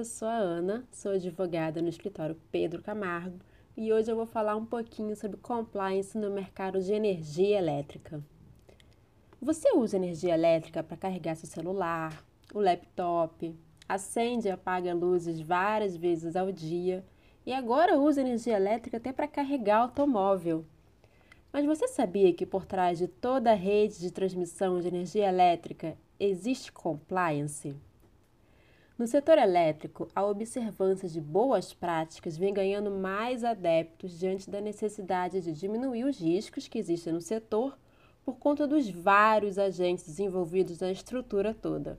eu sou a Ana, sou advogada no escritório Pedro Camargo e hoje eu vou falar um pouquinho sobre compliance no mercado de energia elétrica. Você usa energia elétrica para carregar seu celular, o laptop, acende e apaga luzes várias vezes ao dia e agora usa energia elétrica até para carregar automóvel. Mas você sabia que por trás de toda a rede de transmissão de energia elétrica existe compliance? No setor elétrico, a observância de boas práticas vem ganhando mais adeptos diante da necessidade de diminuir os riscos que existem no setor por conta dos vários agentes envolvidos na estrutura toda.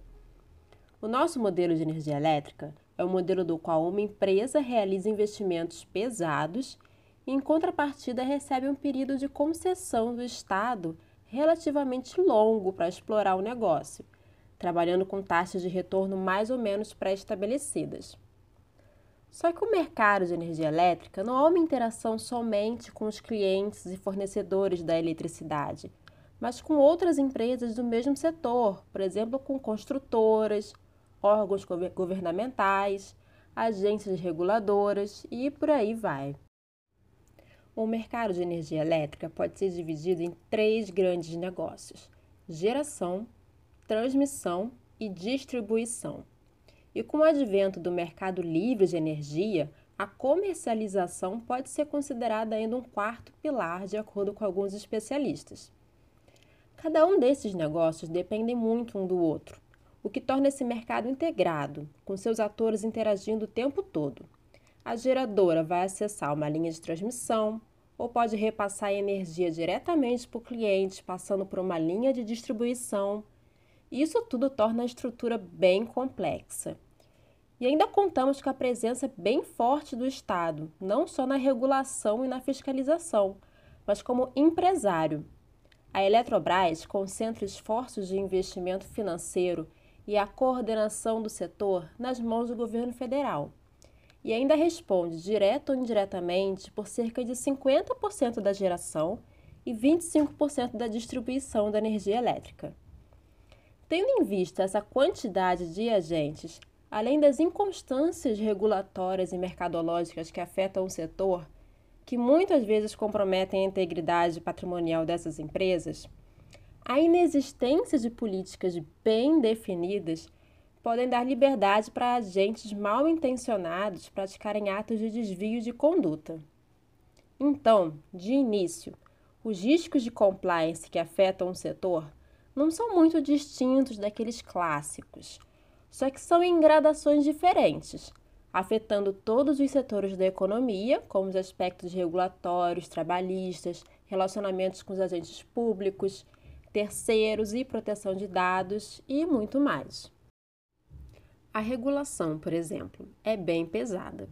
O nosso modelo de energia elétrica é o modelo do qual uma empresa realiza investimentos pesados e, em contrapartida, recebe um período de concessão do Estado relativamente longo para explorar o negócio trabalhando com taxas de retorno mais ou menos pré-estabelecidas. Só que o mercado de energia elétrica não há uma interação somente com os clientes e fornecedores da eletricidade, mas com outras empresas do mesmo setor, por exemplo, com construtoras, órgãos governamentais, agências reguladoras e por aí vai. O mercado de energia elétrica pode ser dividido em três grandes negócios: geração, transmissão e distribuição. E com o advento do mercado livre de energia, a comercialização pode ser considerada ainda um quarto pilar, de acordo com alguns especialistas. Cada um desses negócios depende muito um do outro, o que torna esse mercado integrado, com seus atores interagindo o tempo todo. A geradora vai acessar uma linha de transmissão ou pode repassar a energia diretamente para o cliente, passando por uma linha de distribuição isso tudo torna a estrutura bem complexa. E ainda contamos com a presença bem forte do Estado, não só na regulação e na fiscalização, mas como empresário. A Eletrobras concentra esforços de investimento financeiro e a coordenação do setor nas mãos do governo federal. E ainda responde, direto ou indiretamente, por cerca de 50% da geração e 25% da distribuição da energia elétrica. Tendo em vista essa quantidade de agentes, além das inconstâncias regulatórias e mercadológicas que afetam o setor, que muitas vezes comprometem a integridade patrimonial dessas empresas, a inexistência de políticas bem definidas podem dar liberdade para agentes mal intencionados praticarem atos de desvio de conduta. Então, de início, os riscos de compliance que afetam o setor não são muito distintos daqueles clássicos, só que são em gradações diferentes, afetando todos os setores da economia, como os aspectos regulatórios, trabalhistas, relacionamentos com os agentes públicos, terceiros e proteção de dados e muito mais. A regulação, por exemplo, é bem pesada.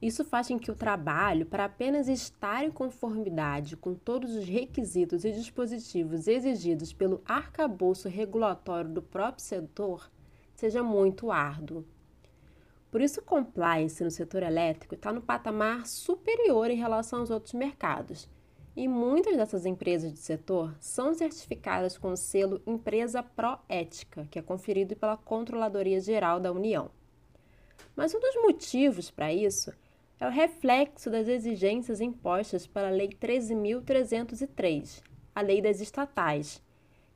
Isso faz com que o trabalho, para apenas estar em conformidade com todos os requisitos e dispositivos exigidos pelo arcabouço regulatório do próprio setor, seja muito árduo. Por isso, o compliance no setor elétrico está no patamar superior em relação aos outros mercados. E muitas dessas empresas do setor são certificadas com o selo Empresa Proética, que é conferido pela Controladoria Geral da União. Mas um dos motivos para isso é o reflexo das exigências impostas pela Lei 13.303, a Lei das Estatais,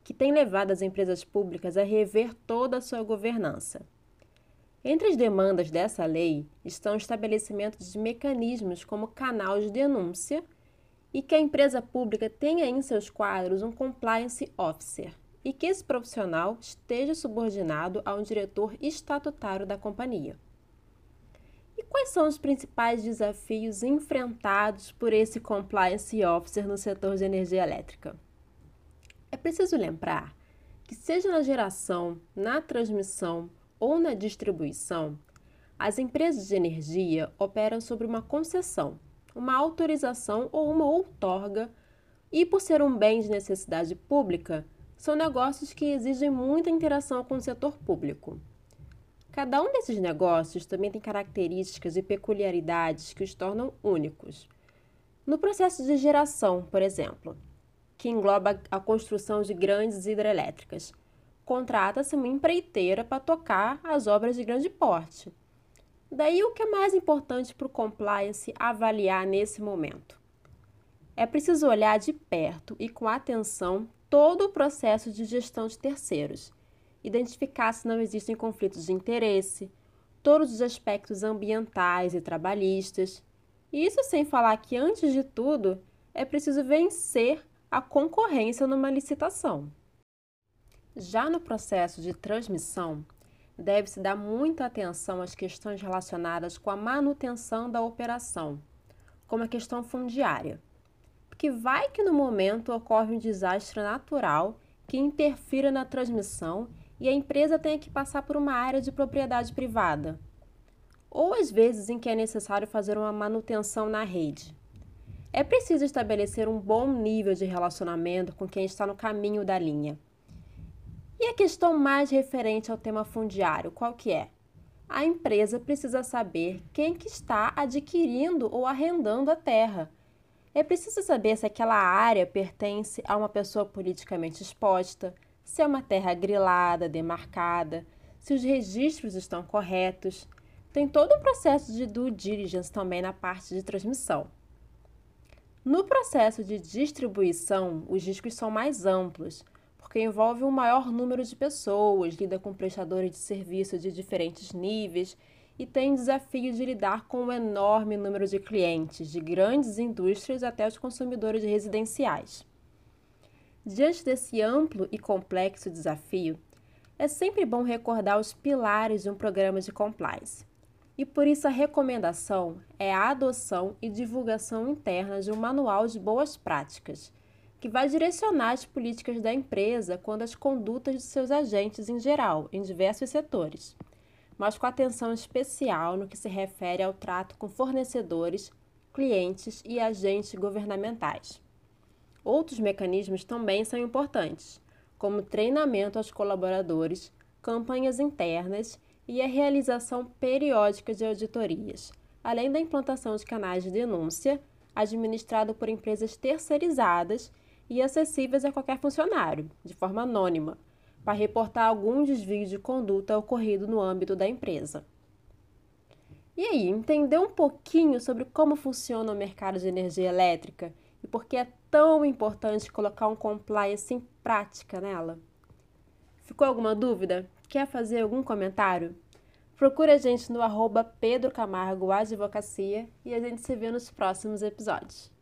que tem levado as empresas públicas a rever toda a sua governança. Entre as demandas dessa lei estão o estabelecimento de mecanismos como canal de denúncia e que a empresa pública tenha em seus quadros um compliance officer e que esse profissional esteja subordinado a um diretor estatutário da companhia. Quais são os principais desafios enfrentados por esse compliance officer no setor de energia elétrica? É preciso lembrar que, seja na geração, na transmissão ou na distribuição, as empresas de energia operam sobre uma concessão, uma autorização ou uma outorga, e por ser um bem de necessidade pública, são negócios que exigem muita interação com o setor público. Cada um desses negócios também tem características e peculiaridades que os tornam únicos. No processo de geração, por exemplo, que engloba a construção de grandes hidrelétricas, contrata-se uma empreiteira para tocar as obras de grande porte. Daí o que é mais importante para o compliance avaliar nesse momento? É preciso olhar de perto e com atenção todo o processo de gestão de terceiros, identificar se não existem conflitos de interesse, todos os aspectos ambientais e trabalhistas. E isso sem falar que, antes de tudo, é preciso vencer a concorrência numa licitação. Já no processo de transmissão, deve-se dar muita atenção às questões relacionadas com a manutenção da operação, como a questão fundiária. Porque vai que no momento ocorre um desastre natural que interfira na transmissão e a empresa tenha que passar por uma área de propriedade privada. Ou às vezes em que é necessário fazer uma manutenção na rede. É preciso estabelecer um bom nível de relacionamento com quem está no caminho da linha. E a questão mais referente ao tema fundiário, qual que é? A empresa precisa saber quem que está adquirindo ou arrendando a terra. É preciso saber se aquela área pertence a uma pessoa politicamente exposta, se é uma terra grilada, demarcada, se os registros estão corretos. Tem todo um processo de due diligence também na parte de transmissão. No processo de distribuição, os riscos são mais amplos, porque envolve um maior número de pessoas, lida com prestadores de serviço de diferentes níveis e tem desafio de lidar com um enorme número de clientes, de grandes indústrias até os consumidores residenciais. Diante desse amplo e complexo desafio, é sempre bom recordar os pilares de um programa de compliance. E por isso a recomendação é a adoção e divulgação interna de um manual de boas práticas, que vai direcionar as políticas da empresa quando as condutas de seus agentes em geral, em diversos setores, mas com atenção especial no que se refere ao trato com fornecedores, clientes e agentes governamentais. Outros mecanismos também são importantes, como treinamento aos colaboradores, campanhas internas e a realização periódica de auditorias, além da implantação de canais de denúncia, administrado por empresas terceirizadas e acessíveis a qualquer funcionário, de forma anônima, para reportar algum desvio de conduta ocorrido no âmbito da empresa. E aí, entendeu um pouquinho sobre como funciona o mercado de energia elétrica e por que é tão importante colocar um compliance em prática nela. Ficou alguma dúvida? Quer fazer algum comentário? Procure a gente no arroba Pedro Camargo Advocacia e a gente se vê nos próximos episódios.